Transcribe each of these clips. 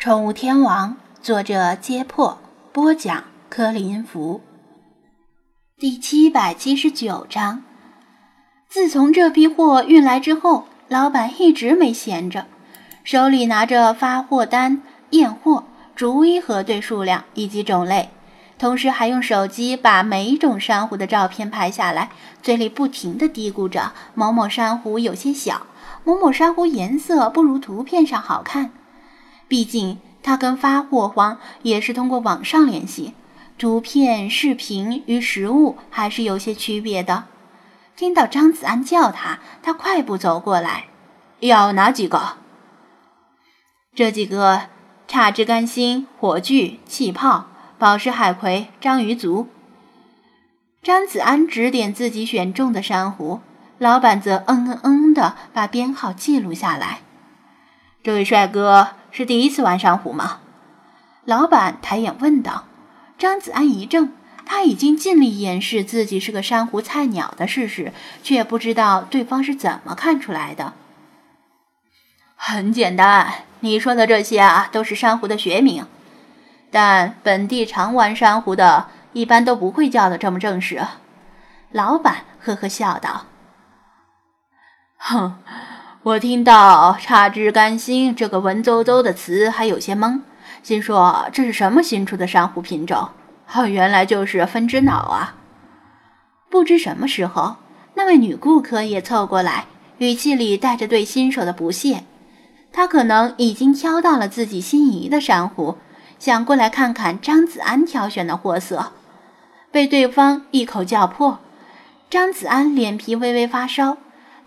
宠物天王，作者：揭破，播讲：柯林福。第七百七十九章。自从这批货运来之后，老板一直没闲着，手里拿着发货单，验货，逐一核对数量以及种类，同时还用手机把每一种珊瑚的照片拍下来，嘴里不停地嘀咕着：“某某珊瑚有些小，某某珊瑚颜色不如图片上好看。”毕竟他跟发货方也是通过网上联系，图片、视频与实物还是有些区别的。听到张子安叫他，他快步走过来，要哪几个？这几个：差枝甘心、火炬、气泡、宝石海葵、章鱼足。张子安指点自己选中的珊瑚，老板则嗯嗯嗯的把编号记录下来。这位帅哥。是第一次玩珊瑚吗？老板抬眼问道。张子安一怔，他已经尽力掩饰自己是个珊瑚菜鸟的事实，却不知道对方是怎么看出来的。很简单，你说的这些啊，都是珊瑚的学名，但本地常玩珊瑚的，一般都不会叫的这么正式。老板呵呵笑道：“哼。”我听到“差枝甘心”这个文绉绉的词，还有些懵，心说这是什么新出的珊瑚品种？哦，原来就是分支脑啊！不知什么时候，那位女顾客也凑过来，语气里带着对新手的不屑。她可能已经挑到了自己心仪的珊瑚，想过来看看张子安挑选的货色，被对方一口叫破，张子安脸皮微微发烧。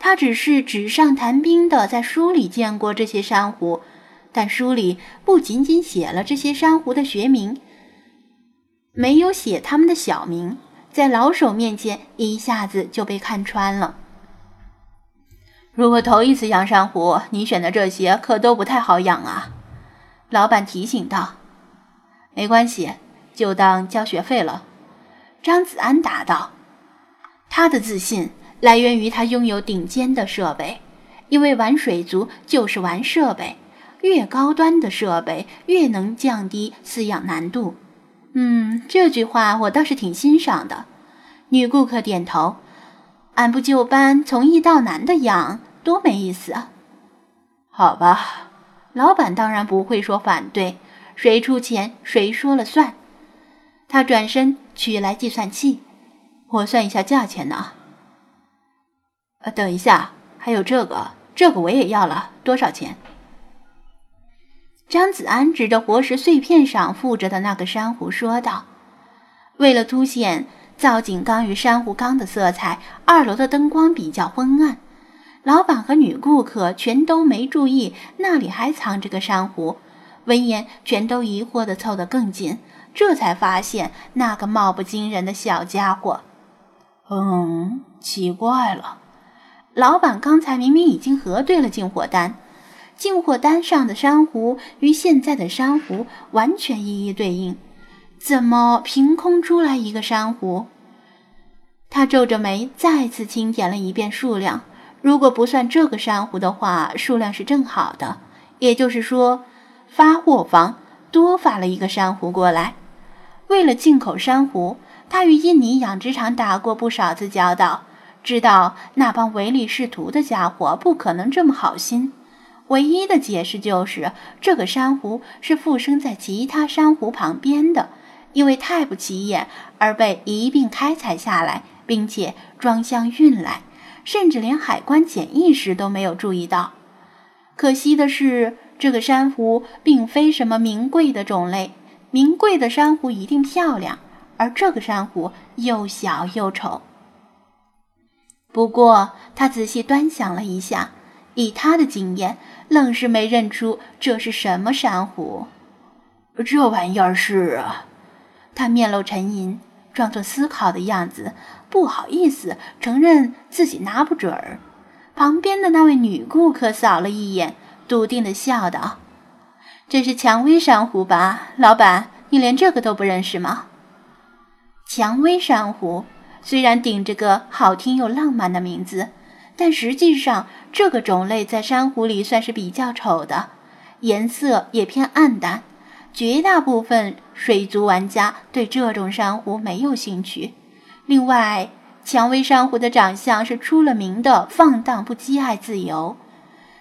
他只是纸上谈兵的在书里见过这些珊瑚，但书里不仅仅写了这些珊瑚的学名，没有写他们的小名，在老手面前一下子就被看穿了。如果头一次养珊瑚，你选的这些可都不太好养啊。老板提醒道。没关系，就当交学费了。张子安答道。他的自信。来源于他拥有顶尖的设备，因为玩水族就是玩设备，越高端的设备越能降低饲养难度。嗯，这句话我倒是挺欣赏的。女顾客点头，按部就班，从易到难的养，多没意思啊！好吧，老板当然不会说反对，谁出钱谁说了算。他转身取来计算器，我算一下价钱呢。呃，等一下，还有这个，这个我也要了，多少钱？张子安指着活石碎片上附着的那个珊瑚说道：“为了凸显造景缸与珊瑚缸的色彩，二楼的灯光比较昏暗。老板和女顾客全都没注意那里还藏着个珊瑚，闻言全都疑惑地凑得更近，这才发现那个貌不惊人的小家伙。嗯，奇怪了。”老板刚才明明已经核对了进货单，进货单上的珊瑚与现在的珊瑚完全一一对应，怎么凭空出来一个珊瑚？他皱着眉，再次清点了一遍数量。如果不算这个珊瑚的话，数量是正好的。也就是说，发货方多发了一个珊瑚过来。为了进口珊瑚，他与印尼养殖场打过不少次交道。知道那帮唯利是图的家伙不可能这么好心，唯一的解释就是这个珊瑚是附生在其他珊瑚旁边的，因为太不起眼而被一并开采下来，并且装箱运来，甚至连海关检疫时都没有注意到。可惜的是，这个珊瑚并非什么名贵的种类，名贵的珊瑚一定漂亮，而这个珊瑚又小又丑。不过，他仔细端详了一下，以他的经验，愣是没认出这是什么珊瑚。这玩意儿是啊，他面露沉吟，装作思考的样子，不好意思承认自己拿不准儿。旁边的那位女顾客扫了一眼，笃定地笑道：“这是蔷薇珊瑚吧？老板，你连这个都不认识吗？”蔷薇珊瑚。虽然顶着个好听又浪漫的名字，但实际上这个种类在珊瑚里算是比较丑的。颜色也偏暗淡。绝大部分水族玩家对这种珊瑚没有兴趣。另外，蔷薇珊瑚的长相是出了名的放荡不羁、爱自由。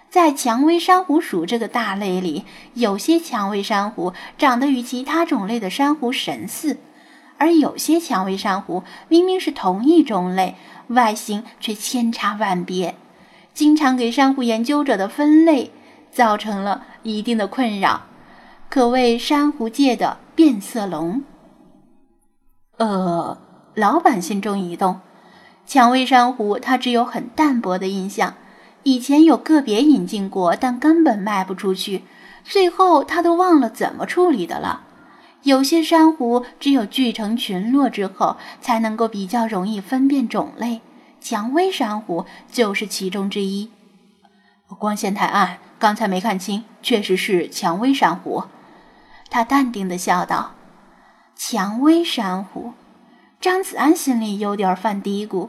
在蔷薇珊瑚属这个大类里，有些蔷薇珊瑚长得与其他种类的珊瑚神似，而有些蔷薇珊瑚明明是同一种类，外形却千差万别，经常给珊瑚研究者的分类造成了一定的困扰，可谓珊瑚界的变色龙。呃，老板心中一动，蔷薇珊瑚他只有很淡薄的印象。以前有个别引进过，但根本卖不出去，最后他都忘了怎么处理的了。有些珊瑚只有聚成群落之后，才能够比较容易分辨种类，蔷薇珊瑚就是其中之一。光线太暗，刚才没看清，确实是蔷薇珊瑚。他淡定地笑道：“蔷薇珊瑚。”张子安心里有点犯嘀咕，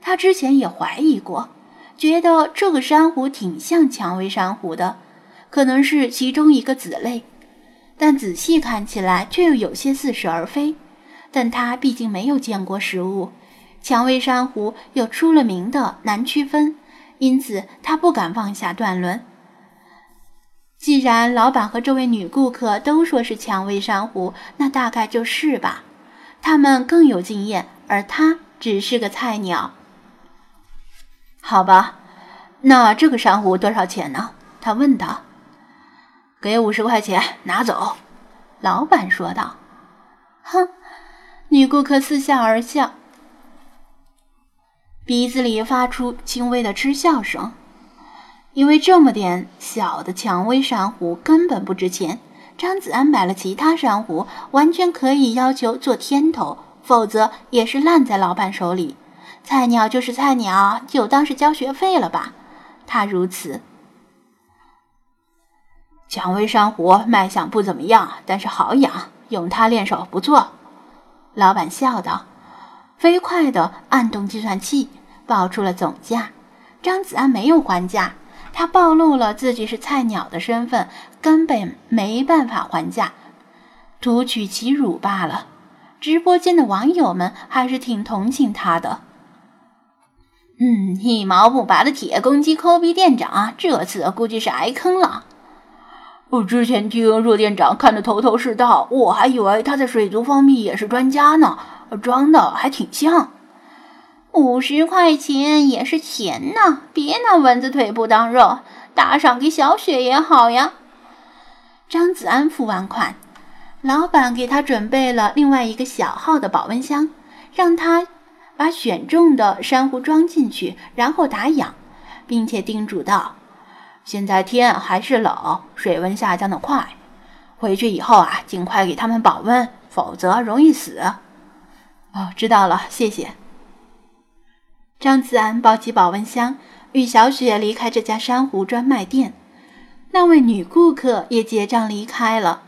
他之前也怀疑过。觉得这个珊瑚挺像蔷薇珊瑚的，可能是其中一个子类，但仔细看起来却又有些似是而非。但他毕竟没有见过实物，蔷薇珊瑚有出了名的难区分，因此他不敢妄下断论。既然老板和这位女顾客都说是蔷薇珊瑚，那大概就是吧。他们更有经验，而他只是个菜鸟。好吧，那这个珊瑚多少钱呢？他问道。给五十块钱，拿走。老板说道。哼，女顾客似笑而笑，鼻子里发出轻微的嗤笑声。因为这么点小的蔷薇珊瑚根本不值钱，张子安买了其他珊瑚，完全可以要求做天头，否则也是烂在老板手里。菜鸟就是菜鸟，就当是交学费了吧。他如此。蔷薇珊瑚卖相不怎么样，但是好养，用它练手不错。老板笑道，飞快地按动计算器，报出了总价。张子安没有还价，他暴露了自己是菜鸟的身份，根本没办法还价，图取其辱罢了。直播间的网友们还是挺同情他的。嗯，一毛不拔的铁公鸡抠鼻店长，这次估计是挨坑了。我之前听若店长看得头头是道，我还以为他在水族方面也是专家呢，装的还挺像。五十块钱也是钱呐，别拿蚊子腿不当肉，打赏给小雪也好呀。张子安付完款，老板给他准备了另外一个小号的保温箱，让他。把选中的珊瑚装进去，然后打氧，并且叮嘱道：“现在天还是冷，水温下降的快，回去以后啊，尽快给他们保温，否则容易死。”哦，知道了，谢谢。张子安抱起保温箱，与小雪离开这家珊瑚专卖店。那位女顾客也结账离开了。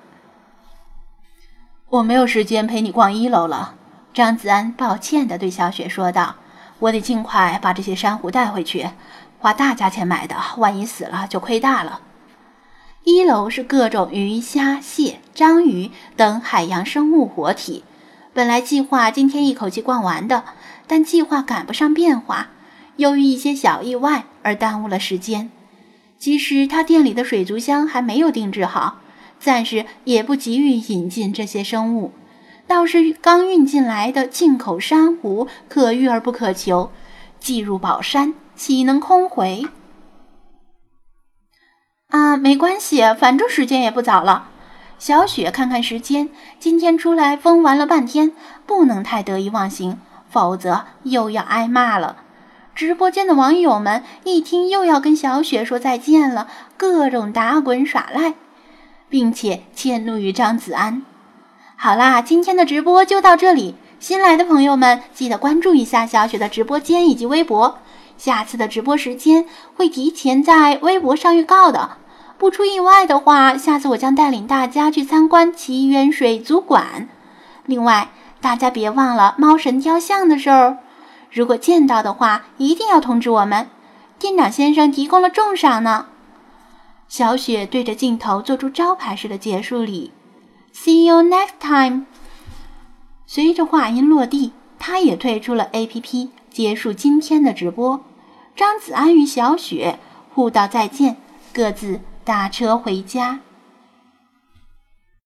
我没有时间陪你逛一楼了。张子安抱歉地对小雪说道：“我得尽快把这些珊瑚带回去，花大价钱买的，万一死了就亏大了。”一楼是各种鱼虾蟹、章鱼等海洋生物活体。本来计划今天一口气逛完的，但计划赶不上变化，由于一些小意外而耽误了时间。其实他店里的水族箱还没有定制好，暂时也不急于引进这些生物。倒是刚运进来的进口珊瑚可遇而不可求，寄入宝山岂能空回？啊，没关系，反正时间也不早了。小雪看看时间，今天出来疯玩了半天，不能太得意忘形，否则又要挨骂了。直播间的网友们一听又要跟小雪说再见了，各种打滚耍赖，并且迁怒于张子安。好啦，今天的直播就到这里。新来的朋友们记得关注一下小雪的直播间以及微博，下次的直播时间会提前在微博上预告的。不出意外的话，下次我将带领大家去参观奇缘水族馆。另外，大家别忘了猫神雕像的事儿，如果见到的话，一定要通知我们。店长先生提供了重赏呢。小雪对着镜头做出招牌式的结束礼，See you next time。随着话音落地，她也退出了 APP，结束今天的直播。张子安与小雪互道再见各自打车回家。